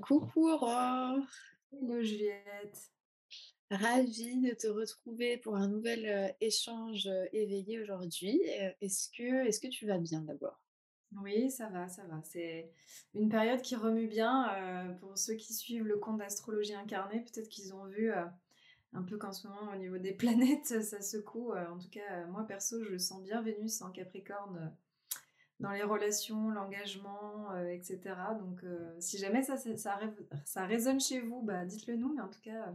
Coucou Aurore. Hello Juliette. Ravie de te retrouver pour un nouvel euh, échange euh, éveillé aujourd'hui. Est-ce que, est-ce que tu vas bien d'abord? Oui, ça va, ça va. C'est une période qui remue bien. pour ceux qui suivent le compte d'astrologie incarnée, peut-être qu'ils ont vu un peu qu'en ce moment, au niveau des planètes, ça secoue. en tout cas, moi perso, je sens bien Vénus en Capricorne dans les relations, l'engagement, euh, etc. Donc, euh, si jamais ça, ça, ça, résonne chez vous, bah, dites-le nous. Mais en tout cas,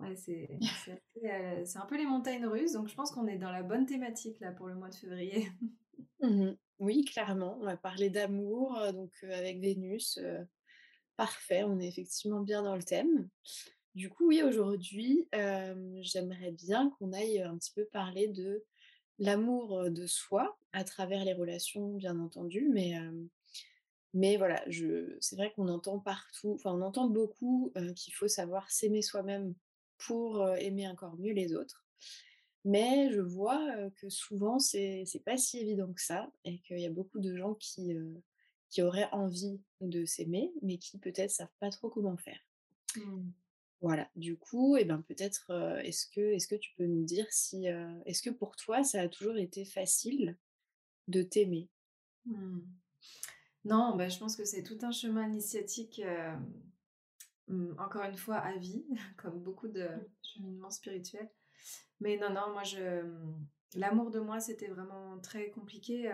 euh, ouais, c'est un peu les montagnes russes. Donc, je pense qu'on est dans la bonne thématique là pour le mois de février. Mmh oui, clairement. On va parler d'amour, donc avec Vénus. parfait, on est effectivement bien dans le thème. Du coup, oui, aujourd'hui, j'aimerais bien qu'on aille un petit peu parler de l'amour de soi à travers les relations, bien entendu, mais, mais voilà, c'est vrai qu'on entend partout, enfin on entend beaucoup qu'il faut savoir s'aimer soi-même pour aimer encore mieux les autres. Mais je vois que souvent, c'est, c'est pas si évident que ça, et qu'il y a beaucoup de gens qui, qui auraient envie de s'aimer, mais qui peut-être savent pas trop comment faire. Mmh. Voilà, du coup, eh ben, peut-être, est-ce que, est que tu peux nous dire si, est-ce que pour toi, ça a toujours été facile de t'aimer? Mmh. Non, bah, je pense que c'est tout un chemin initiatique, mmh, encore une fois, à vie, comme beaucoup de cheminements spirituels. Mais non, non, moi, je, l'amour de moi, c'était vraiment très compliqué.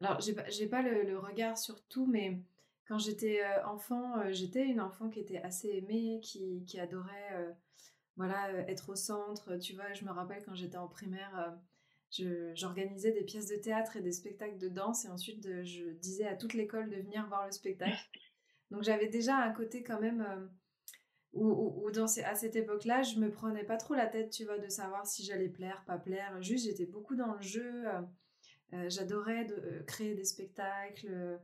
Alors, j'ai pas, pas le, le, regard sur tout, mais quand j'étais euh, enfant, euh, j'étais une enfant qui était assez aimée, qui, qui adorait euh, voilà, être au centre. Tu vois, je me rappelle quand j'étais en primaire, j'organisais des pièces de théâtre et des spectacles de danse et ensuite je disais à toute l'école de venir voir le spectacle. Donc j'avais déjà un côté quand même où, dans à cette époque-là, je me prenais pas trop la tête, tu vois, de savoir si j'allais plaire, pas plaire. Juste, j'étais beaucoup dans le jeu. J'adorais créer des spectacles.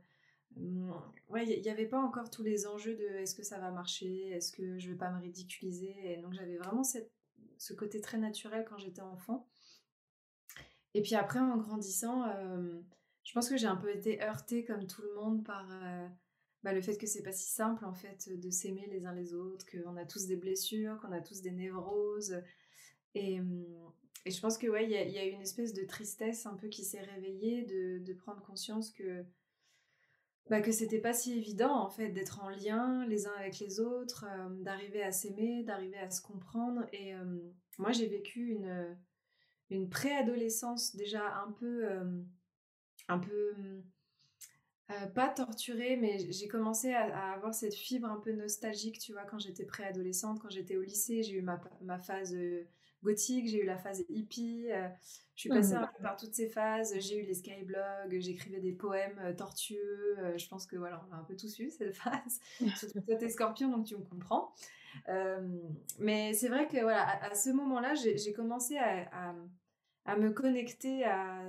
Mmh, ouais, il n'y avait pas encore tous les enjeux de est-ce que ça va marcher, est-ce que je vais pas me ridiculiser. Et donc j'avais vraiment cette, ce côté très naturel quand j'étais enfant. Et puis après, en grandissant, euh, je pense que j'ai un peu été heurtée comme tout le monde par euh, bah, le fait que c'est pas si simple en fait de s'aimer les uns les autres, qu'on a tous des blessures, qu'on a tous des névroses. Et, et je pense que ouais, y, y, a une espèce de tristesse un peu qui s'est réveillée, de prendre conscience que bah, que c'était pas si évident en fait d'être en lien les uns avec les autres, euh, d'arriver à s'aimer, d'arriver à se comprendre. Et euh, moi j'ai vécu une, une préadolescence déjà un peu, euh, un peu pas torturée, mais j'ai commencé à, avoir cette fibre un peu nostalgique, tu vois, quand j'étais préadolescente, quand j'étais au lycée, j'ai eu ma, ma phase gothique, j'ai eu la phase hippie, euh, je suis passée mmh. un peu par toutes ces phases, j'ai eu les skyblogs, j'écrivais des poèmes euh, tortueux, euh, je pense que voilà, on a un peu tous eu cette phase, surtout toi t'es scorpion donc tu me comprends. mais c'est vrai que voilà, à, ce moment-là, j'ai commencé à, à, me connecter à,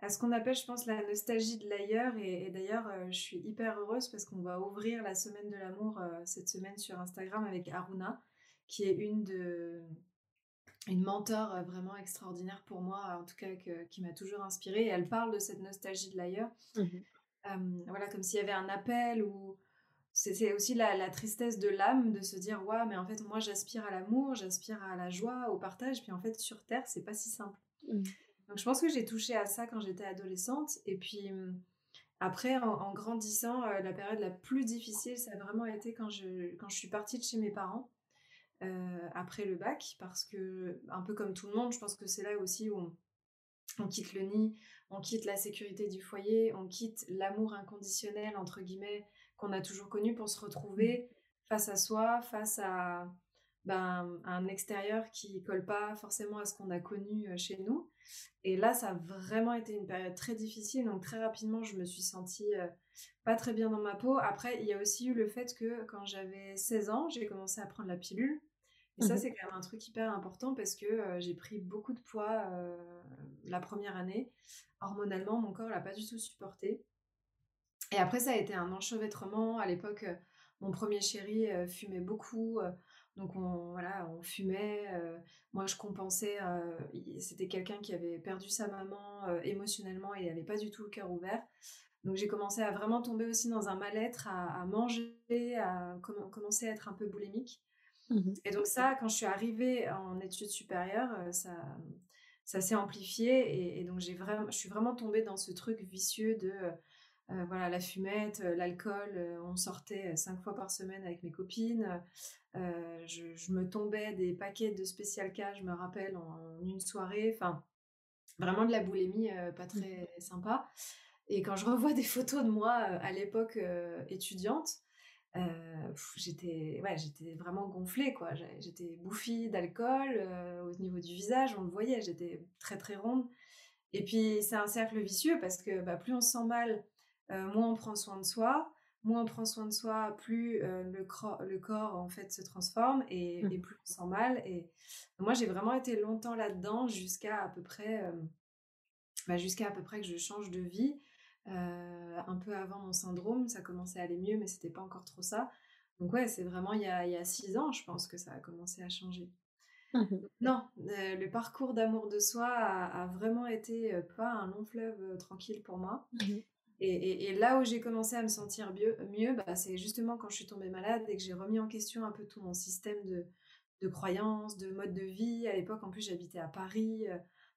à ce qu'on appelle, je pense, la nostalgie de l'ailleurs. Et, d'ailleurs, je suis hyper heureuse parce qu'on va ouvrir la semaine de l'amour cette semaine sur Instagram avec Aruna, qui est une de, une mentor euh, vraiment extraordinaire pour moi, en tout cas qui m'a toujours inspirée. Et elle parle de cette nostalgie de l'ailleurs. Mmh voilà, comme s'il y avait un appel ou c'est aussi la, tristesse de l'âme de se dire ouais, mais en fait moi j'aspire à l'amour, j'aspire à la joie, au partage. Puis en fait sur terre c'est pas si simple. Mmh. Donc je pense que j'ai touché à ça quand j'étais adolescente. Et puis Après, en, grandissant, la période la plus difficile, ça a vraiment été quand je, quand je suis partie de chez mes parents. Après le bac, parce que, un peu comme tout le monde, je pense que c'est là aussi où on, on quitte le nid, on quitte la sécurité du foyer, on quitte l'amour inconditionnel, entre guillemets, qu'on a toujours connu pour se retrouver face à soi, face à, ben, un extérieur qui colle pas forcément à ce qu'on a connu euh, chez nous. Et là, ça a vraiment été une période très difficile. Donc très rapidement, je me suis sentie euh, pas très bien dans ma peau. Après, il y a aussi eu le fait que quand j'avais 16 ans, j'ai commencé à prendre la pilule. Et ça, mmh c'est quand même un truc hyper important parce que euh, j'ai pris beaucoup de poids la première année. Hormonalement, mon corps l'a pas du tout supporté. Et après, ça a été un enchevêtrement. À l'époque, mon premier chéri fumait beaucoup. donc, on, voilà, on fumait. moi, je compensais. C'était quelqu'un qui avait perdu sa maman émotionnellement et n'avait pas du tout le cœur ouvert. Donc, j'ai commencé à vraiment tomber aussi dans un mal-être, à, manger, à commencer à être un peu boulimique. Mmh et donc ça, quand je suis arrivée en études supérieures, euh, ça, ça s'est amplifié et, donc j'ai vraiment, je suis vraiment tombée dans ce truc vicieux de euh, voilà la fumette, euh, l'alcool. on sortait cinq fois par semaine avec mes copines. Je, me tombais des paquets de spécial cas, je me rappelle, en, une soirée. Enfin, vraiment de la boulimie pas mmh très sympa. Et quand je revois des photos de moi à l'époque étudiante, j'étais ouais, j'étais vraiment gonflée quoi. J'étais bouffie d'alcool au niveau du visage on le voyait j'étais très très ronde. Et puis c'est un cercle vicieux parce que bah, plus on se sent mal moins on prend soin de soi moins on prend soin de soi plus le, le, corps en fait se transforme et, mmh. et, plus on se sent mal. Et moi j'ai vraiment été longtemps là dedans jusqu'à à peu près bah, jusqu'à à peu près que je change de vie euh, un peu avant mon syndrome, ça commençait à aller mieux, mais c'était pas encore trop ça. Donc ouais, c'est vraiment il y, a, il y a six ans, je pense que ça a commencé à changer. Mmh non, euh, le parcours d'amour de soi a, vraiment été euh, pas un long fleuve tranquille pour moi. Mmh et, et, là où j'ai commencé à me sentir mieux, mieux bah, c'est justement quand je suis tombée malade et que j'ai remis en question un peu tout mon système de, de croyances, de mode de vie. À l'époque, en plus, j'habitais à Paris.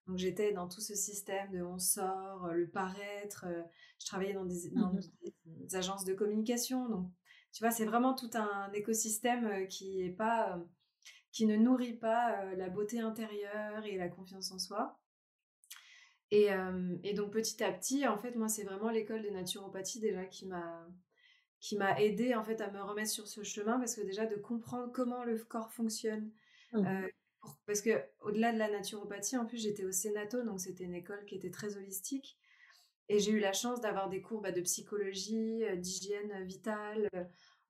Donc j'étais dans tout ce système de on sort, euh, le paraître. Euh, je travaillais dans des, mmh agences de communication. Donc tu vois, c'est vraiment tout un écosystème euh, qui est pas, qui ne nourrit pas la beauté intérieure et la confiance en soi. Et, et donc petit à petit, en fait, moi, c'est vraiment l'école de naturopathie déjà qui m'a qui m'a aidé en fait à me remettre sur ce chemin parce que déjà de comprendre comment le corps fonctionne, mmh parce que au-delà de la naturopathie, en plus j'étais au Sénato, donc c'était une école qui était très holistique. Et j'ai eu la chance d'avoir des cours bah, de psychologie, euh, d'hygiène vitale.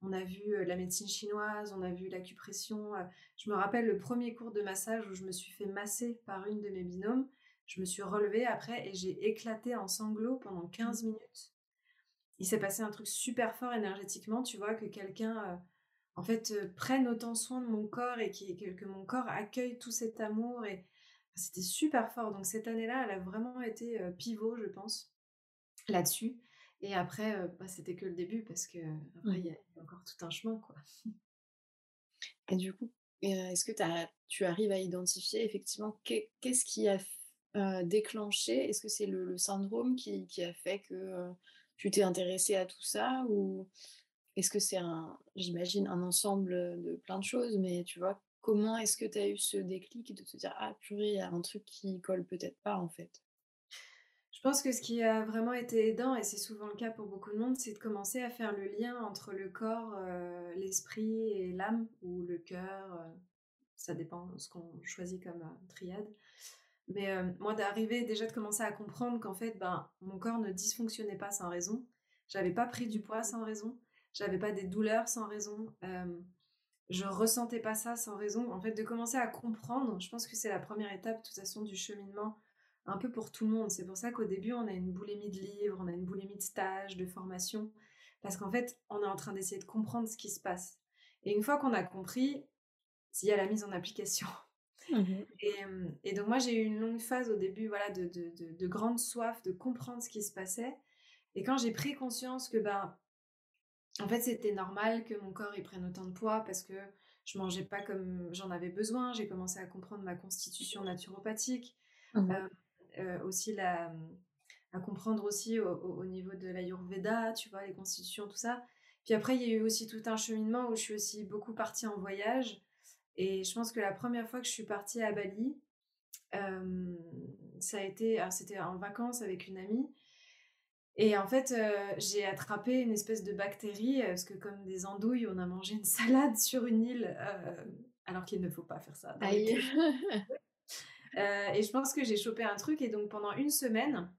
On a vu euh, la médecine chinoise, on a vu l'acupression. Euh. Je me rappelle le premier cours de massage où je me suis fait masser par une de mes binômes. Je me suis relevée après et j'ai éclaté en sanglots pendant 15 minutes. Il s'est passé un truc super fort énergétiquement, tu vois, que quelqu'un en fait, euh, prennent autant soin de mon corps et que, mon corps accueille tout cet amour. Et c'était super fort. Donc cette année-là, elle a vraiment été euh, pivot, je pense, là-dessus. Et après, euh, bah, c'était que le début parce que après, il y, a encore tout un chemin, quoi. Et du coup, est-ce que tu arrives à identifier effectivement qu'est-ce qui a déclenché? Est-ce que c'est le, syndrome qui, qui, a fait que tu t'es intéressée à tout ça ou est-ce que c'est un, j'imagine, un ensemble de plein de choses, mais tu vois, comment est-ce que tu as eu ce déclic de te dire, ah purée, il y a un truc qui colle peut-être pas en fait? Je pense que ce qui a vraiment été aidant, et c'est souvent le cas pour beaucoup de monde, c'est de commencer à faire le lien entre le corps, l'esprit et l'âme, ou le cœur, ça dépend de ce qu'on choisit comme triade. Mais moi, d'arriver déjà de commencer à comprendre qu'en fait, ben, mon corps ne dysfonctionnait pas sans raison. J'avais pas pris du poids sans raison j'avais pas des douleurs sans raison, euh, je ressentais pas ça sans raison. En fait, de commencer à comprendre, je pense que c'est la première étape, de toute façon, du cheminement, un peu pour tout le monde. C'est pour ça qu'au début, on a une boulimie de livres, on a une boulimie de stage, de formation, parce qu'en fait, on est en train d'essayer de comprendre ce qui se passe. Et une fois qu'on a compris, il y a la mise en application. Mmh euh, et, donc moi j'ai eu une longue phase au début voilà de, de, de, grande soif de comprendre ce qui se passait et quand j'ai pris conscience que ben en fait, c'était normal que mon corps y prenne autant de poids parce que je mangeais pas comme j'en avais besoin. J'ai commencé à comprendre ma constitution naturopathique. Mmh euh, euh, aussi la, à comprendre aussi au, au- au niveau de l'Ayurveda, tu vois, les constitutions, tout ça. Puis après, il y a eu aussi tout un cheminement où je suis aussi beaucoup partie en voyage. Et je pense que la première fois que je suis partie à Bali, euh, ça a été, c'était en vacances avec une amie. Et en fait, euh, j'ai attrapé une espèce de bactérie, euh, parce que comme des andouilles, on a mangé une salade sur une île, euh, alors qu'il ne faut pas faire ça Aïe. Euh, et je pense que j'ai chopé un truc, et donc pendant une semaine,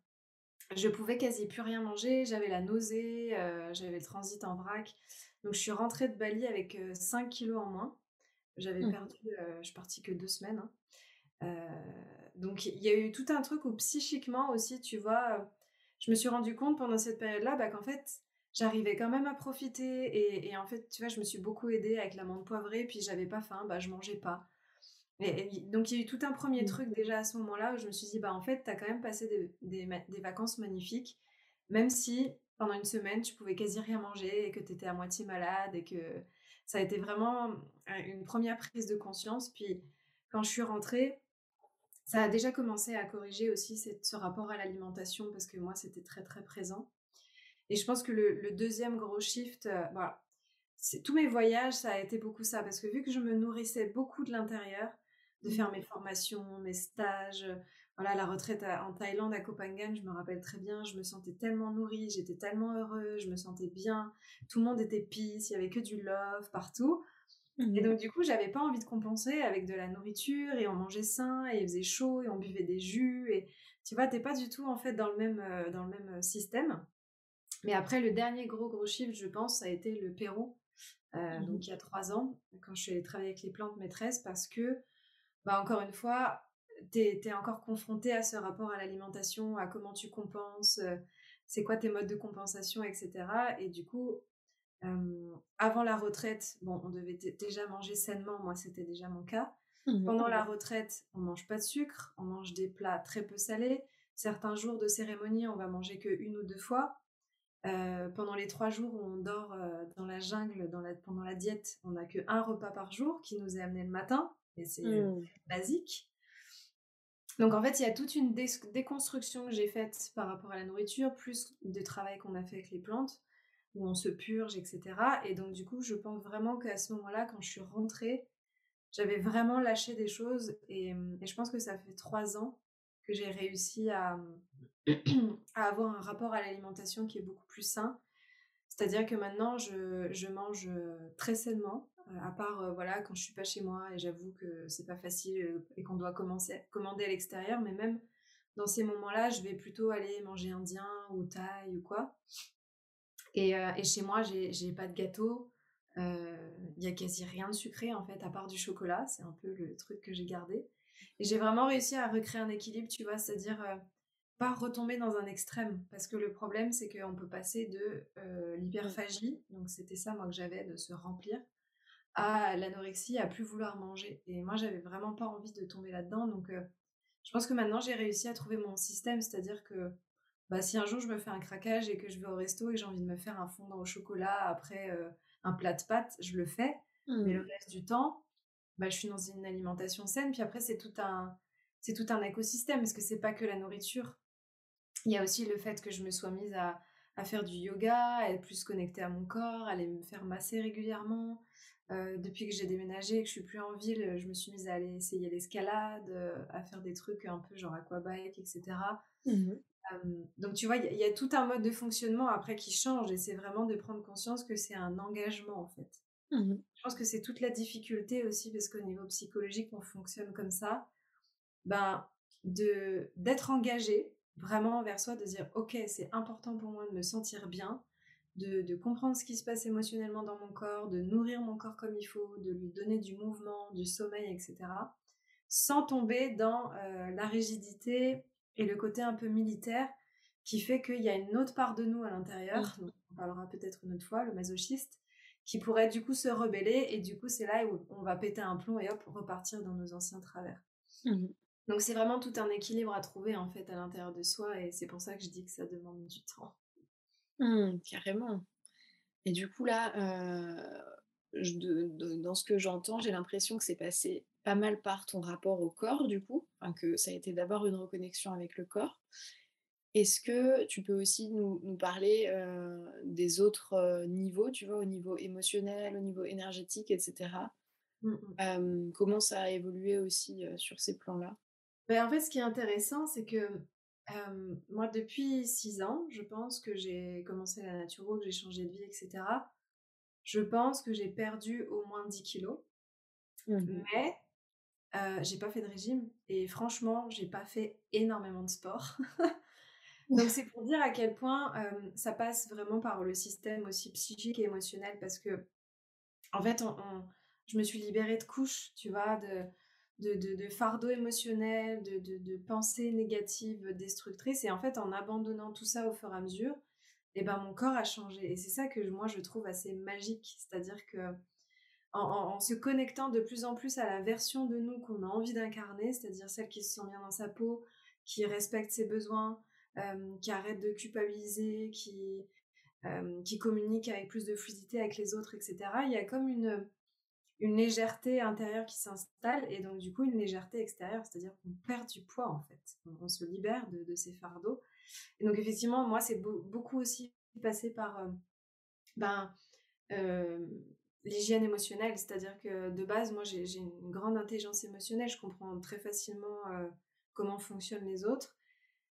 je pouvais quasi plus rien manger, j'avais la nausée, j'avais le transit en vrac. Donc je suis rentrée de Bali avec euh, 5 kilos en moins. J'avais Mmh. perdu, je suis partie que deux semaines. hein. Donc il y a eu tout un truc où psychiquement aussi, tu vois, je me suis rendu compte pendant cette période-là bah, qu'en fait, j'arrivais quand même à profiter. Et, et en fait, tu vois, je me suis beaucoup aidée avec l'amande poivrée, puis j'avais pas faim, bah, je mangeais pas. Et, et donc il y a eu tout un premier Mmh. truc déjà à ce moment-là où je me suis dit, bah en fait, t'as quand même passé des, des, ma- des vacances magnifiques, même si pendant une semaine, tu pouvais quasi rien manger et que t'étais à moitié malade et que ça a été vraiment euh, une première prise de conscience. Puis quand je suis rentrée, ça a déjà commencé à corriger aussi cette- ce rapport à l'alimentation parce que moi, c'était très très présent. Et je pense que le, le deuxième gros shift, euh, voilà, c'est tous mes voyages, ça a été beaucoup ça parce que vu que je me nourrissais beaucoup de l'intérieur, de faire Mmh. mes formations, mes stages, euh, voilà, la retraite à- en Thaïlande à Koh Phangan, je me rappelle très bien, je me sentais tellement nourrie, j'étais tellement heureuse, je me sentais bien, tout le monde était peace, il y avait que du love partout. Et Mmh. donc, du coup, j'avais pas envie de compenser avec de la nourriture et on mangeait sain et il faisait chaud et on buvait des jus. Et tu vois, t'es pas du tout en fait dans le même, euh, dans le même euh, système. Mais après, le dernier gros gros shift, je pense, ça a été le Pérou. Euh, Mmh. donc, il y a trois ans, quand je suis allée travailler avec les plantes maîtresses, parce que, bah, encore une fois, t'es, encore confronté à ce rapport à l'alimentation, à comment tu compenses, euh, c'est quoi tes modes de compensation, etc. Et du coup, euh, avant la retraite, bon, on devait déjà manger sainement, moi c'était déjà mon cas. Mmh. Pendant la retraite, on mange pas de sucre, on mange des plats très peu salés. Certains jours de cérémonie, on va manger que une ou deux fois. Euh, pendant les trois jours où on dort euh, dans la jungle, dans la, pendant la diète, on n'a que un repas par jour qui nous est amené le matin, et c'est Mmh. basique. Donc en fait, il y a toute une dé- déconstruction que j'ai faite par rapport à la nourriture, plus de travail qu'on a fait avec les plantes, où on se purge, etc. Et donc du coup, je pense vraiment qu'à ce moment-là, quand je suis rentrée, j'avais vraiment lâché des choses. Et, je pense que ça fait trois ans que j'ai réussi à, à avoir un rapport à l'alimentation qui est beaucoup plus sain. C'est-à-dire que maintenant, je, je mange euh, très sainement, euh, à part euh, voilà, quand je suis pas chez moi et j'avoue que c'est pas facile et qu'on doit commander à l'extérieur, mais même dans ces moments-là, je vais plutôt aller manger indien ou thaï ou quoi. Et, euh, et chez moi, j'ai pas de gâteau, euh, il y a quasi rien de sucré en fait, à part du chocolat, c'est un peu le truc que j'ai gardé. Et j'ai vraiment réussi à recréer un équilibre, tu vois, c'est-à-dire euh, pas retomber dans un extrême. Parce que le problème, c'est qu'on peut passer de euh, l'hyperphagie, donc c'était ça moi que j'avais, de se remplir, à l'anorexie, à plus vouloir manger. Et moi, j'avais vraiment pas envie de tomber là-dedans. Donc, euh, je pense que maintenant, j'ai réussi à trouver mon système, c'est-à-dire que bah, si un jour je me fais un craquage et que je vais au resto et j'ai envie de me faire un fondant au chocolat après euh, un plat de pâtes, je le fais. Mais le Mmh. reste du temps, bah, je suis dans une alimentation saine. Puis après, c'est tout un, c'est tout un écosystème, parce que c'est pas que la nourriture. Il y a aussi le fait que je me sois mise à, à faire du yoga, à être plus connectée à mon corps, à aller me faire masser régulièrement. Euh, depuis que j'ai déménagé et que je suis plus en ville, je me suis mise à aller essayer l'escalade, euh, à faire des trucs un peu genre aquabike, etc. Mmh. Euh, donc tu vois, il y, a- il y a tout un mode de fonctionnement après qui change et c'est vraiment de prendre conscience que c'est un engagement en fait. Mmh. Je pense que c'est toute la difficulté aussi parce qu'au niveau psychologique, on fonctionne comme ça. Ben, de d'être engagé vraiment envers soi, de dire ok, c'est important pour moi de me sentir bien, de, de comprendre ce qui se passe émotionnellement dans mon corps, de nourrir mon corps comme il faut, de lui donner du mouvement, du sommeil, etc. Sans tomber dans euh, la rigidité et le côté un peu militaire qui fait qu'il y a une autre part de nous à l'intérieur, dont on parlera peut-être une autre fois, le masochiste, qui pourrait du coup se rebeller et du coup c'est là où on va péter un plomb et hop repartir dans nos anciens travers. Mmh. Donc c'est vraiment tout un équilibre à trouver en fait à l'intérieur de soi et c'est pour ça que je dis que ça demande du temps. Mmh, carrément. Et du coup, là, euh, je- de- de- dans ce que j'entends, j'ai l'impression que c'est passé pas mal par ton rapport au corps, du coup, enfin, que ça a été d'abord une reconnexion avec le corps. Est-ce que tu peux aussi nous nous parler, des autres, niveaux, tu vois? Au niveau émotionnel, au niveau énergétique et cetera? Mmh mh. Hem, comment ça a évolué aussi, sur ces plans-là? Beh, en fait, ce qui est intéressant, c'est que, moi, depuis 6 ans, je pense que j'ai commencé la naturo, que j'ai changé de vie et cetera. Je pense que j'ai perdu au moins 10 kilogrammes, Mmh mh. mais j'ai pas fait de régime et franchement, j'ai pas fait énormément de sport. Donc c'est pour dire à quel point, ça passe vraiment par le système aussi psychique et émotionnel parce qu'en fait, on on je me suis libérée de couches, tu vois? De de de de fardeaux émotionnels, de pensées négatives, destructrices et en fait, en abandonnant tout ça au fur et à mesure et ben, mon corps a changé et c'est ça que moi je trouve assez magique. C'est-à-dire qu'en en se connectant de plus en plus à la version de nous qu'on a envie d'incarner, c'est-à-dire celle qui se sent bien dans sa peau, qui respecte ses besoins, hem, qui arrête de culpabiliser, qui, hem, qui communique avec plus de fluidité avec les autres et cetera. Il y a comme une, une légèreté intérieure qui s'installe et donc du coup une légèreté extérieure, c'est-à-dire qu'on perd du poids en fait. On se libère de de ces fardeaux et donc effectivement, moi, c'est beau beaucoup aussi passé par, heu, ben, hem, l'hygiène émotionnelle. C'est-à-dire que de base, moi, j'ai une grande intelligence émotionnelle. Je comprends très facilement, heu, comment fonctionnent les autres,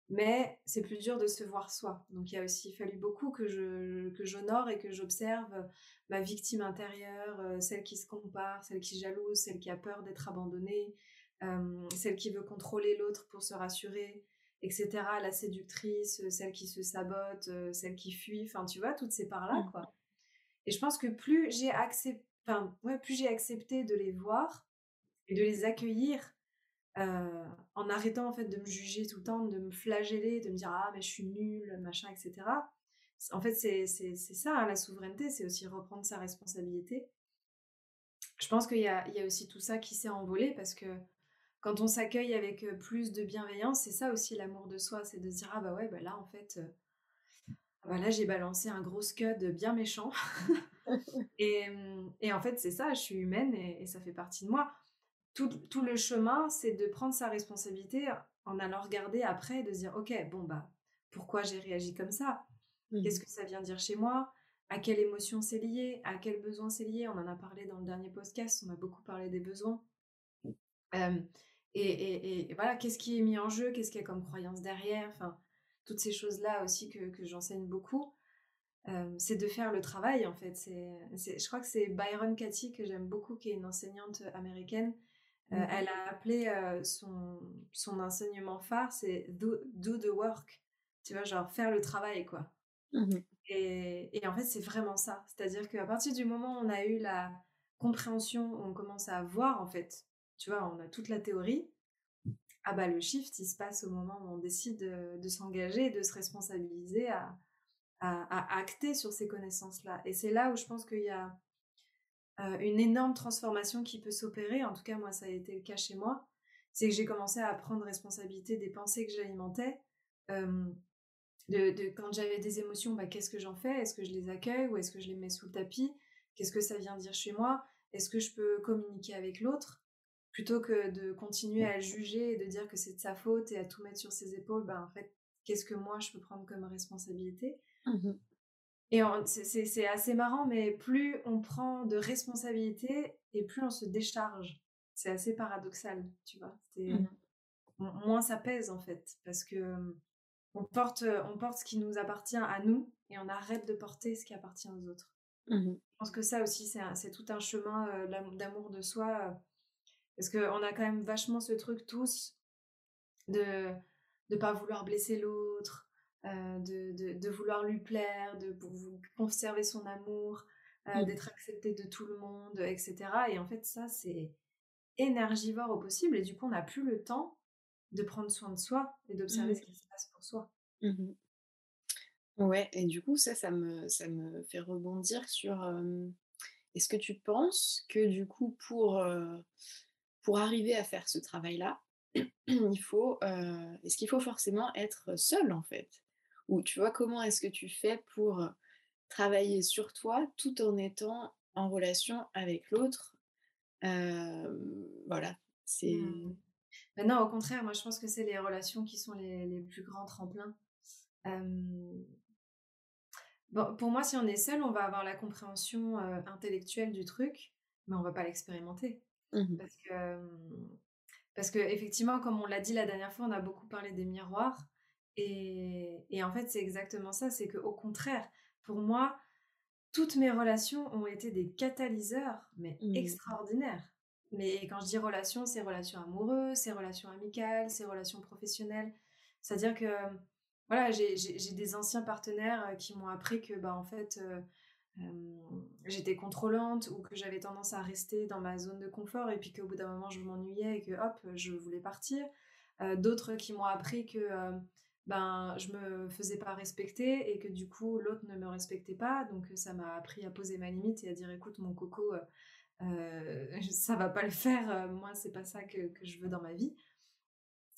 mais c'est plus dur de se voir soi. Donc il a aussi fallu beaucoup que je que j'honore et que j'observe ma victime intérieure, heu, celle qui se compare, celle qui est jalouse, celle qui a peur d'être abandonnée, hem, celle qui veut contrôler l'autre pour se rassurer et cetera. La séductrice, celle qui se sabote, celle qui fuit, enfin, tu vois? Toutes ces parts-là, Mmh. quoi et je pense que plus j'ai accep enfin, ouais, plus j'ai accepté de les voir et de les accueillir, heu, en arrêtant en fait de me juger tout le temps, de me flageller, de me dire: «Ah mais je suis nulle, machin et cetera». C en fait, c'est c'est c'est ça, hein, la souveraineté, c'est aussi reprendre sa responsabilité. Je pense qu'il y a il y a aussi tout ça qui s'est envolé parce que quand on s'accueille avec, plus de bienveillance, c'est ça aussi l'amour de soi, c'est de se dire: «Ah bah ouais, bah là en fait, heu, ah bah là j'ai balancé un gros scud bien méchant et hem et en fait c'est ça, je suis humaine et et ça fait partie de moi». Tout tout le chemin, c'est de prendre sa responsabilité en allant regarder après, de se dire: «OK, bon bah, pourquoi j'ai réagi comme ça? Qu'est-ce Mmh que ça vient dire chez moi? À quelle émotion c'est lié? À quel besoin c'est lié?» on en a parlé dans le dernier podcast, on a beaucoup parlé des besoins. Hem et et et voilà, qu'est-ce qui est mis en jeu? Qu'est-ce qu'il y a comme croyance derrière? Enfin, toutes ces choses-là aussi que que j'enseigne beaucoup. Hem, c'est de faire le travail en fait. C'est c'est je crois que c'est Byron Katie que j'aime beaucoup, qui est une enseignante, américaine. Heu, Mmh elle a appelé, heu, son son enseignement phare, c'est do do the work. Tu vois? Genre faire le travail quoi Mmh et et en fait, c'est vraiment ça. C'est-à-dire qu'à partir du moment où on a eu la compréhension, où on commence à voir en fait, tu vois? On a toute la théorie. Ah bah, le shift, il se passe au moment où on décide, de s'engager de se responsabiliser à à à acter sur ces connaissances-là et c'est là où je pense qu'il y a, heu, une énorme transformation qui peut s'opérer. En tout cas, moi, ça a été le cas chez moi. C'est que j'ai commencé à prendre responsabilité des pensées que j'alimentais, hem, de quand j'avais des émotions, bah, qu'est-ce que j'en fais? Est-ce que je les accueille ou est-ce que je les mets sous le tapis? Qu'est-ce que ça vient dire chez moi? Est-ce que je peux communiquer avec l'autre? Plutôt que de continuer à juger et de dire que c'est de sa faute et à tout mettre sur ses épaules, bah, en fait, qu'est-ce que moi je peux prendre comme responsabilité? mh. Et c'est assez marrant, mais plus on prend de responsabilités et plus on se décharge. C'est assez paradoxal, tu vois? Mmh mo moins ça pèse, en fait, parce que, on porte, on porte ce qui nous appartient à nous et on arrête de porter ce qui appartient aux autres. Mmh Je pense que ça aussi, c'est tout un chemin, d'am d'amour de soi, heu, parce qu'on a quand même vachement ce truc tous de de pas vouloir blesser l'autre, heu, de de de vouloir lui plaire, de vou conserver son amour, heu, Mmh. d'être accepté de tout le monde, et cetera et en fait, ça, c'est énergivore au possible et du coup, on n'a plus le temps de prendre soin de soi et d'observer ce Mmh. qui se passe pour soi. Mmh Ouais et du coup, ça, ça me ça me fait rebondir sur, hem, est-ce que tu penses que du coup pour, pour arriver à faire ce travail-là, il faut, est-ce qu'il faut forcément être seul en fait? Ou tu vois, comment est-ce que tu fais pour, travailler sur toi tout en étant en relation avec l'autre? Voilà, c'est Mmh. Bah non, au contraire, moi, je pense que c'est les relations qui sont les les plus grands tremplins. bon, pour moi, si on est seul, on va avoir la compréhension intellectuelle du truc, mais on va pas l'expérimenter. Mmh parce que, parce que, effectivement, comme on l'a dit la dernière fois, on a beaucoup parlé des miroirs. Et, et en fait, c'est exactement ça. C'est qu'au contraire, pour moi, toutes mes relations ont été des catalyseurs, mais mmh. extraordinaires. Mais quand je dis relations, c'est relations amoureuses, c'est relations amicales, c'est relations professionnelles. C'est-à-dire que, voilà, j'ai des anciens partenaires qui m'ont appris que, bah, en fait, j'étais contrôlante ou que j'avais tendance à rester dans ma zone de confort et puis qu'au bout d'un moment, je m'ennuyais et que, hop, je voulais partir. D'autres qui m'ont appris que ben je me faisais pas respecter et que du coup l'autre ne me respectait pas. Donc ça m'a appris à poser ma limite et à dire écoute mon coco euh, euh ça va pas le faire euh, moi c'est pas ça que, que, je veux dans ma vie.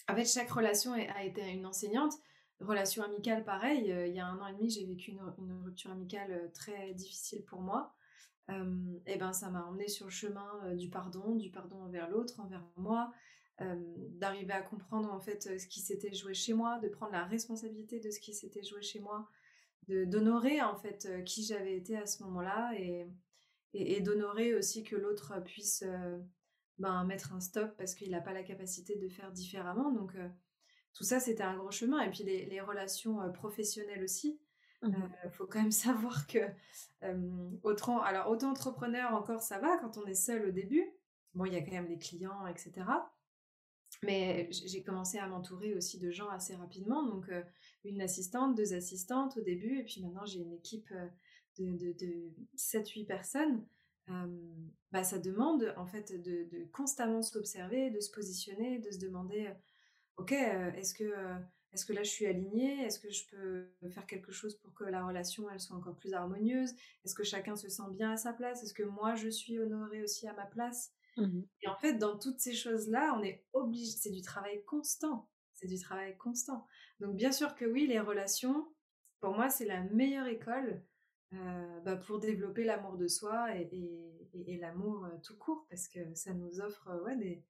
En fait chaque relation a été une enseignante. Relation amicale pareil euh, il y a un an et demi j'ai vécu une, rupture amicale très difficile pour moi. Et ben ça m'a emmené sur le chemin du pardon du pardon envers l'autre envers moi d'arriver à comprendre en fait ce qui s'était joué chez moi, de prendre la responsabilité de ce qui s'était joué chez moi, d'honorer en fait qui j'avais été à ce moment-là et, et, d'honorer aussi que l'autre puisse ben, mettre un stop parce qu'il n'a pas la capacité de faire différemment. Donc tout ça c'était un gros chemin et puis les, les relations professionnelles aussi. Il mmh faut quand même savoir que autant, alors autant entrepreneur encore ça va quand on est seul au début. Bon, il y a quand même les clients, etc. Mais j'ai commencé à m'entourer aussi de gens assez rapidement. Donc, euh, une assistante, deux assistantes au début. Et puis maintenant, j'ai une équipe euh, de, de, 7-8 personnes. bah, ça demande en fait de, de constamment s'observer, de se positionner, de se demander euh, Ok, est-ce que, est que là je suis alignée? Est-ce que je peux faire quelque chose pour que la relation elle soit encore plus harmonieuse? Est-ce que chacun se sent bien à sa place? Est-ce que moi je suis honorée aussi à ma place? Mmh et en fait, dans toutes ces choses-là, on est obligé, c'est du travail constant. C'est du travail constant. Donc, bien sûr que oui, les relations, pour moi, c'est la meilleure école euh, bah, pour développer l'amour de soi et, l'amour euh, tout court, parce que ça nous offre, ouais, des...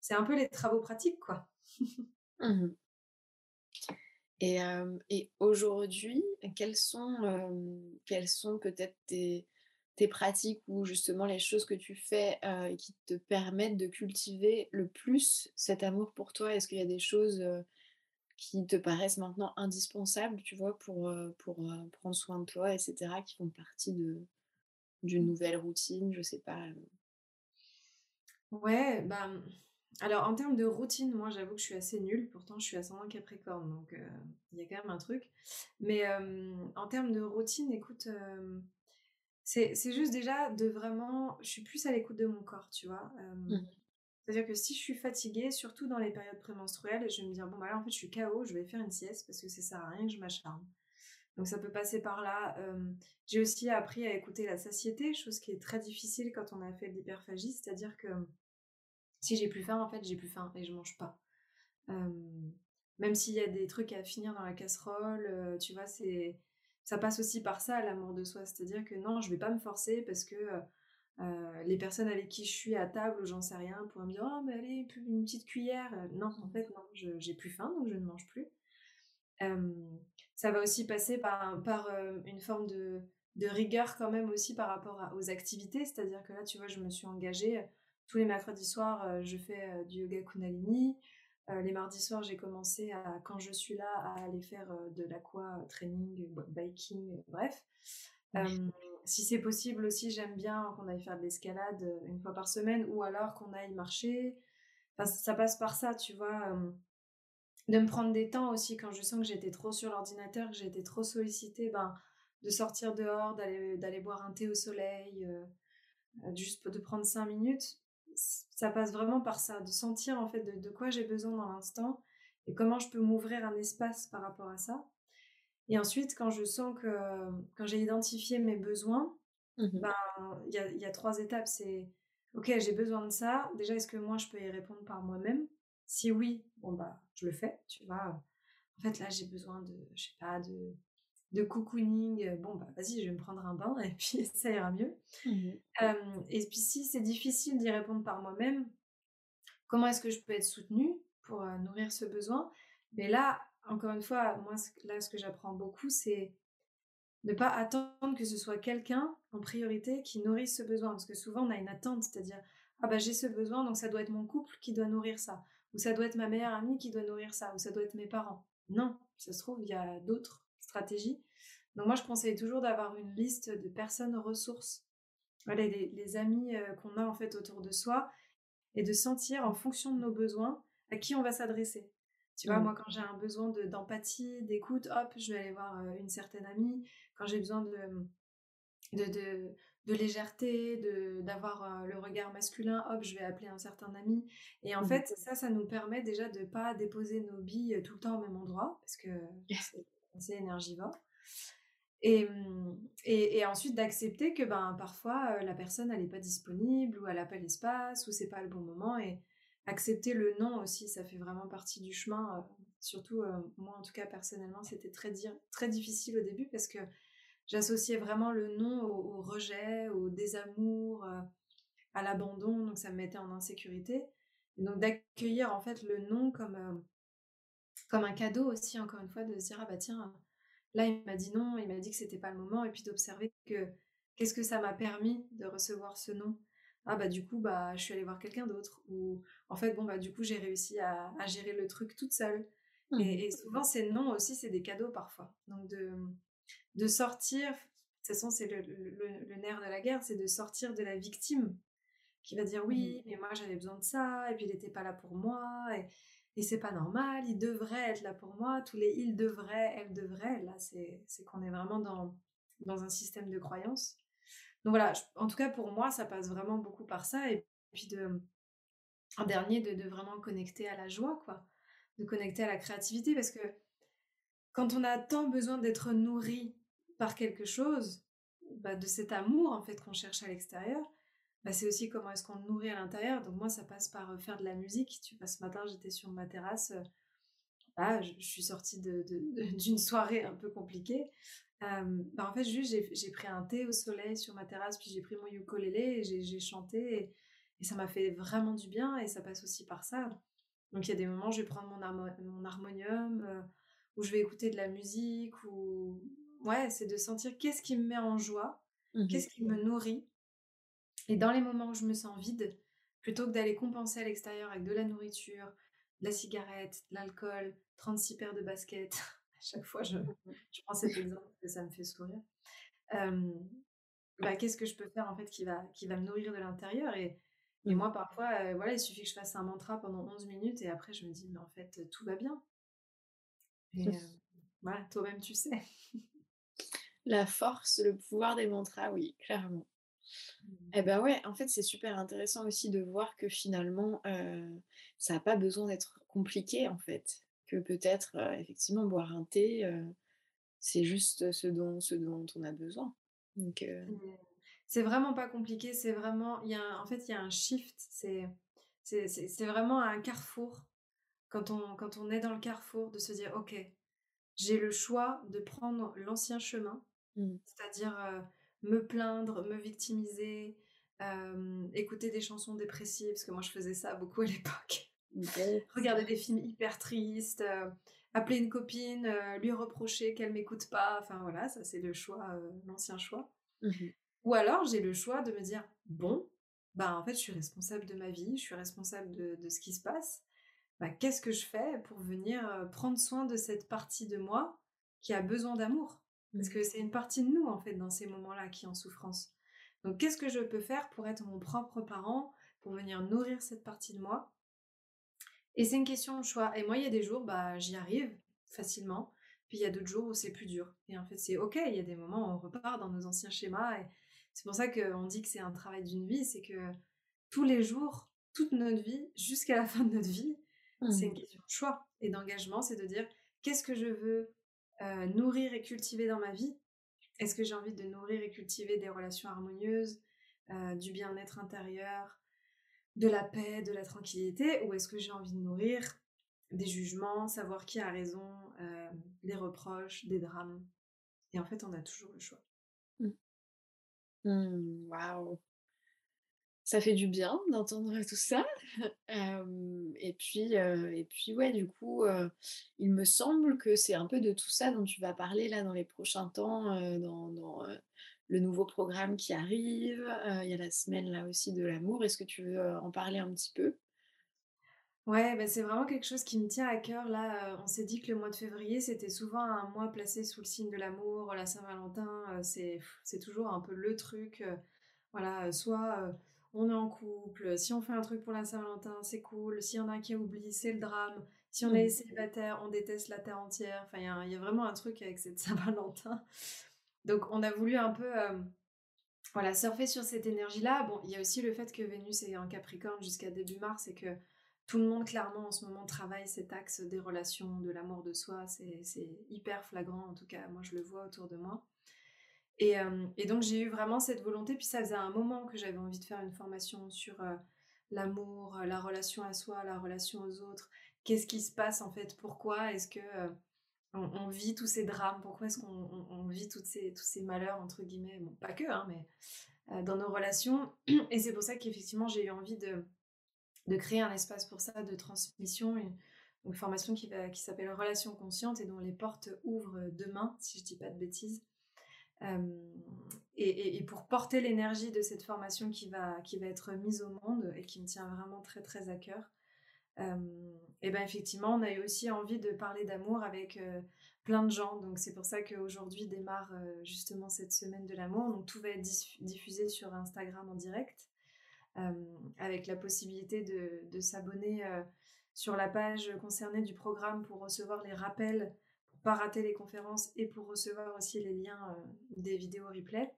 c'est un peu les travaux pratiques, quoi. Mmh et, et aujourd'hui, quels sont, quels sont peut-être tes, tes pratiques ou justement les choses que tu fais euh, qui te permettent de cultiver le plus cet amour pour toi? Est-ce qu'il y a des choses euh, qui te paraissent maintenant indispensables, tu vois, pour, euh, pour prendre soin de toi, etc., qui font partie de d'une nouvelle routine, je sais pas. Ouais, bah, alors en termes de routine, moi j'avoue que je suis assez nulle, pourtant je suis ascendant Capricorne, donc il y a quand même un truc. Mais en termes de routine, écoute, c'est juste déjà de vraiment. Je suis plus à l'écoute de mon corps, tu vois. Mmh. C'est-à-dire que si je suis fatiguée, surtout dans les périodes prémenstruelles, je vais me dire, bon, bah là, en fait, je suis KO, je vais faire une sieste parce que ça sert à rien que je m'acharne. Donc, ça peut passer par là. J'ai aussi appris à écouter la satiété, chose qui est très difficile quand on a fait de l'hyperphagie. C'est-à-dire que si j'ai plus faim, en fait, j'ai plus faim et je mange pas. même s'il y a des trucs à finir dans la casserole, tu vois, c'est ça passe aussi par ça, l'amour de soi. C'est-à-dire que non, je vais pas me forcer parce que euh, euh, les personnes avec qui je suis à table, j'en sais rien, pourraient me dire Oh, mais allez, une petite cuillère. Non, en fait, non, j'ai plus faim, donc je ne mange plus. ça va aussi passer par, euh, une forme de, de, rigueur quand même aussi par rapport aux activités. C'est-à-dire que là, tu vois, je me suis engagée. Tous les mercredis soirs, je fais du yoga Kundalini. Euh, les mardis soirs, j'ai commencé à, quand je suis là, à aller faire euh, de l'aqua training, biking, euh, bref. si c'est possible aussi, j'aime bien qu'on aille faire de l'escalade une fois par semaine ou alors qu'on aille marcher. ça passe par ça, tu vois. de me prendre des temps aussi quand je sens que j'étais trop sur l'ordinateur, que été trop sollicitée, ben, de sortir dehors, d'aller boire un thé au soleil, juste de prendre cinq minutes ça passe vraiment par ça, de sentir en fait de, quoi j'ai besoin dans l'instant et comment je peux m'ouvrir un espace par rapport à ça. Et ensuite, quand je sens que, quand j'ai identifié mes besoins, mmh ben, il y, a, y, a, trois étapes. C'est, ok, j'ai besoin de ça. Déjà, est-ce que moi, je peux y répondre par moi-même? Si oui, bon, bah, je le fais, tu vois. En fait, là, j'ai besoin de, je sais pas, de, de cocooning, euh, bon, bah vas-y, je vais me prendre un bain et puis ça ira mieux. Mmh et puis si c'est difficile d'y répondre par moi-même, comment est-ce que je peux être soutenue pour euh, nourrir ce besoin? Mais là, encore une fois, moi, là, ce que j'apprends beaucoup, c'est ne pas attendre que ce soit quelqu'un en priorité qui nourrisse ce besoin. Parce que souvent, on a une attente, c'est-à-dire, ah bah j'ai ce besoin, donc ça doit être mon couple qui doit nourrir ça. Ou ça doit être ma meilleure amie qui doit nourrir ça. Ou ça doit être mes parents. Non, ça se trouve, il y a d'autres stratégies. Donc moi, je conseille toujours d'avoir une liste de personnes ressources. Voilà, les, amis euh, qu'on a en fait autour de soi et de sentir en fonction de nos besoins à qui on va s'adresser. Tu vois, mmh. moi, quand j'ai un besoin d'empathie, d'écoute, hop, je vais aller voir euh, une certaine amie. Quand j'ai besoin de, de, de, de légèreté, d'avoir euh, le regard masculin, hop, je vais appeler un certain ami. Et en mmh. fait, ça, ça nous permet déjà de ne pas déposer nos billes tout le temps au même endroit, parce que c'est énergivore. Et, mmh, et, et, ensuite d'accepter que ben, parfois euh, la personne n'est pas disponible ou elle n'a pas l'espace ou c'est pas le bon moment et accepter le non aussi ça fait vraiment partie du chemin euh, surtout moi en tout cas personnellement c'était très, très difficile au début parce que j'associais vraiment le non au, rejet, au désamour, euh, à l'abandon, donc ça me mettait en insécurité. Et donc d'accueillir en fait le non comme, euh, comme un cadeau aussi, encore une fois, de se dire, ah bah tiens, là il m'a dit non, il m'a dit que c'était pas le moment, et puis d'observer que qu'est-ce que ça m'a permis de recevoir ce non. Ah bah du coup, bah je suis allée voir quelqu'un d'autre, ou en fait, bon bah du coup j'ai réussi à, gérer le truc toute seule. Et, mmh. et, souvent ces non aussi, c'est des cadeaux parfois. Donc de de sortir, de toute façon c'est le, nerf de la guerre, c'est de sortir de la victime qui va dire oui, mmh. mais moi j'avais besoin de ça, et puis il n'était pas là pour moi, et, et c'est pas normal, il devrait être là pour moi, tous les il devrait, elle devrait, là c'est qu'on est vraiment dans, dans un système de croyance. Donc voilà, en tout cas pour moi ça passe vraiment beaucoup par ça, et puis de, en dernier de, de vraiment connecter à la joie, quoi, de connecter à la créativité, parce que quand on a tant besoin d'être nourri par quelque chose, bah, de cet amour en fait qu'on cherche à l'extérieur, bah, c'est aussi comment est-ce qu'on nourrit à l'intérieur. Donc moi, ça passe par euh, faire de la musique. Tu vois, ce matin, j'étais sur ma terrasse. Euh, ah, je, suis sortie d'une soirée un peu compliquée. Euh, bah, en fait, juste, j'ai pris un thé au soleil sur ma terrasse, puis j'ai pris mon ukulélé et j'ai chanté. Et, et ça m'a fait vraiment du bien et ça passe aussi par ça. Donc il y a des moments, je vais prendre mon, mon harmonium, où je vais écouter de la musique, ou ouais, c'est de sentir qu'est-ce qui me met en joie, mmh qu'est-ce qui me nourrit. Et dans les moments où je me sens vide, plutôt que d'aller compenser à l'extérieur avec de la nourriture, de la cigarette, de l'alcool, 36 paires de baskets, à chaque fois je, mmh je prends cet exemple parce que ça me fait sourire. bah, qu'est-ce que je peux faire en fait qui va, qui va me nourrir de l'intérieur et, et, moi parfois, voilà, il suffit que je fasse un mantra pendant 11 minutes et après je me dis, mais en fait, tout va bien. Et voilà, toi-même, tu sais. La force, le pouvoir des mantras, oui, clairement. Mmh. Eh ben ouais, en fait, c'est super intéressant aussi de voir que finalement, ça n'a pas besoin d'être compliqué, en fait. Que peut-être, effectivement, boire un thé, c'est juste ce dont, ce dont on a besoin. Donc, mmh. C'est vraiment pas compliqué, c'est vraiment, il y a en fait, il y a un shift, c'est, c'est, vraiment un carrefour quand on, quand on est dans le carrefour, de se dire, OK, j'ai le choix de prendre l'ancien chemin, mmh. c'est-à-dire me plaindre, me victimiser, euh, écouter des chansons dépressives, parce que moi je faisais ça beaucoup à l'époque. Regarder des films hyper tristes, euh, appeler une copine, lui reprocher qu'elle m'écoute pas, enfin voilà, ça c'est le choix, l'ancien choix. Mmh Ou alors j'ai le choix de me dire, bon, bah en fait je suis responsable de ma vie, je suis responsable de, de ce qui se passe. Bah, qu'est-ce que je fais pour venir prendre soin de cette partie de moi qui a besoin d'amour? Parce mmh. que c'est une partie de nous, en fait, dans ces moments-là, qui est en souffrance. Donc, qu'est-ce que je peux faire pour être mon propre parent, pour venir nourrir cette partie de moi? Et c'est une question de choix. Et moi, il y a des jours, bah, j'y arrive facilement. Puis il y a d'autres jours où c'est plus dur. Et en fait, c'est OK. Il y a des moments où on repart dans nos anciens schémas. Et c'est pour ça qu'on dit que c'est un travail d'une vie. C'est que tous les jours, toute notre vie, jusqu'à la fin de notre vie, c'est une mmh. question de choix et d'engagement, c'est de dire qu'est-ce que je veux euh, nourrir et cultiver dans ma vie? Est-ce que j'ai envie de nourrir et cultiver des relations harmonieuses, euh, du bien-être intérieur, de la paix, de la tranquillité Ou est-ce que j'ai envie de nourrir des jugements, savoir qui a raison, euh, des reproches, des drames? Et en fait, on a toujours le choix. Mmh. Mmh, waouh Ça fait du bien d'entendre tout ça. Et puis, heu et puis ouais, du coup, il me semble que c'est un peu de tout ça dont tu vas parler là dans les prochains temps, dans le nouveau programme qui arrive. Il y a la semaine là aussi de l'amour. Est-ce que tu veux, en parler un petit peu? Ouais, bah, c'est vraiment quelque chose qui me tient à cœur là, on s'est dit que le mois de février, c'était souvent un mois placé sous le signe de l'amour, la Saint-Valentin, c'est toujours un peu le truc, voilà, soit, on est en couple, si on fait un truc pour la Saint-Valentin, c'est cool, s'il y en a un qui oublie, c'est le drame. Si on est Mmh. célibataire, on déteste la terre entière. Enfin, il y a y vraiment un truc avec cette Saint-Valentin. Donc on a voulu un peu, hem, voilà, surfer sur cette énergie-là. Bon, il y a aussi le fait que Vénus est en Capricorne jusqu'à début mars et que tout le monde, clairement, en ce moment, travaille cet axe des relations, de l'amour de soi. C'est c'est hyper flagrant, en tout cas, moi, je le vois autour de moi. Et, hem et donc j'ai eu vraiment cette volonté, puis ça faisait un moment que j'avais envie de faire une formation sur, heu, l'amour, heu, la relation à soi, la relation aux autres. Qu'est-ce qui se passe, en fait? Pourquoi est-ce que, on vit tous ces drames? Pourquoi est-ce qu'on on on vit toutes ces tous ces «malheurs» entre guillemets? Bon, pas que, hein, mais, dans nos relations et c'est pour ça qu'effectivement j'ai eu envie de de créer un espace pour ça, de transmission, une formation qui qui s'appelle «Relations conscientes» et dont les portes ouvrent, demain, si je dis pas de bêtises. Hem et pour porter l'énergie de cette formation qui va qui va être mise au monde et qui me tient vraiment très, très à cœur, hem et ben, effectivement, on a eu aussi envie de parler d'amour avec, heu, plein de gens. Donc c'est pour ça qu'aujourd'hui démarre, justement cette semaine de l'amour. Donc tout va être diffusé sur Instagram en direct, avec la possibilité de s'abonner, sur la page concernée du programme pour recevoir les rappels, pas rater les conférences et pour recevoir aussi les liens, heu, des vidéos replay.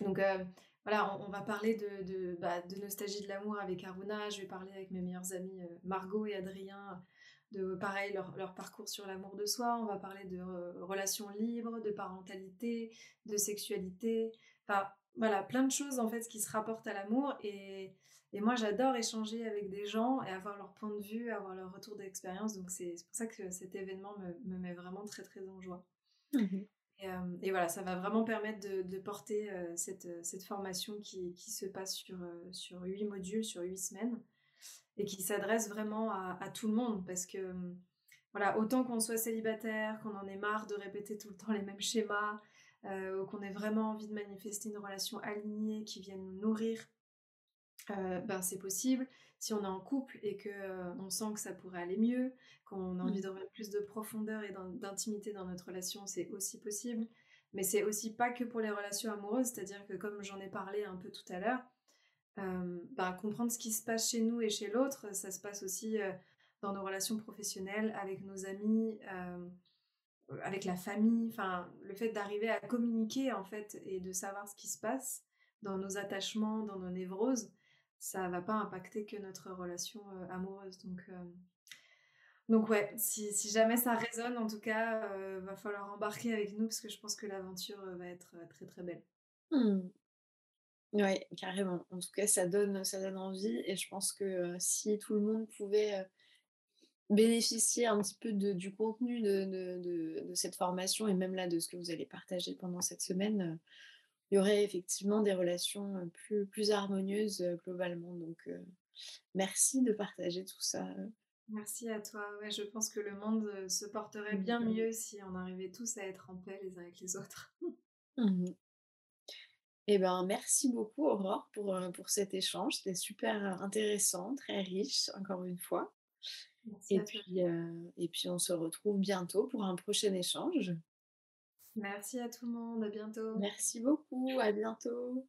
Donc, heu, voilà, on va parler de de, bah, de nostalgie de l'amour avec Aruna. Je vais parler avec mes meilleurs amis, heu, Margot et Adrien, de pareil, leur leur parcours sur l'amour de soi. On va parler de re relations libres, de parentalité, de sexualité. Enfin, voilà, plein de choses en fait qui se rapportent à l'amour et et moi j'adore échanger avec des gens et avoir leur point de vue, avoir leur retour d'expérience. Donc c'est pour ça que cet événement me me met vraiment très, très en joie. Mmh Et, hem et voilà, ça va vraiment permettre de de porter, heu, cette, cette formation qui qui se passe sur, heu, sur 8 modules, sur 8 semaines et qui s'adresse vraiment à à tout le monde parce que, voilà, autant qu'on soit célibataire, qu'on en ait marre de répéter tout le temps les mêmes schémas, ou qu'on ait vraiment envie de manifester une relation alignée qui vienne nous nourrir, heu, ben, c'est possible. Si on est en couple et que, on sent que ça pourrait aller mieux, qu'on a envie de remettre plus de profondeur et d'in d'intimité dans notre relation, c'est aussi possible. Mais c'est aussi pas que pour les relations amoureuses, c'est-à-dire que comme j'en ai parlé un peu tout à l'heure, hem, bah, comprendre ce qui se passe chez nous et chez l'autre, ça se passe aussi, dans nos relations professionnelles, avec nos amis, avec la famille. Enfin, le fait d'arriver à communiquer, en fait et de savoir ce qui se passe dans nos attachements, dans nos névroses, ça va pas impacter que notre relation, heu, amoureuse donc hem, donc ouais, si jamais ça résonne en tout cas, heu, va falloir embarquer avec nous parce que je pense que l'aventure, heu, va être, très, très belle. Mmh. Ouais, carrément. En tout cas, ça donne, ça donne envie et je pense que, si tout le monde pouvait, bénéficier un petit peu de du contenu de de de cette formation et même là, de ce que vous allez partager pendant cette semaine, heu, il y aurait effectivement des relations, heu, plus plus harmonieuses, heu, globalement donc merci de partager tout ça. Merci à toi. Ouais, je pense que le monde, se porterait Mmh. bien mieux si on arrivait tous à être en paix les uns avec les autres. Mmh Et ben, merci beaucoup Aurore pour, pour cet échange. C'était super, intéressant, très riche, encore une fois et puis on se retrouve bientôt pour un prochain échange. Merci à tout le monde, à bientôt. Merci beaucoup, à bientôt.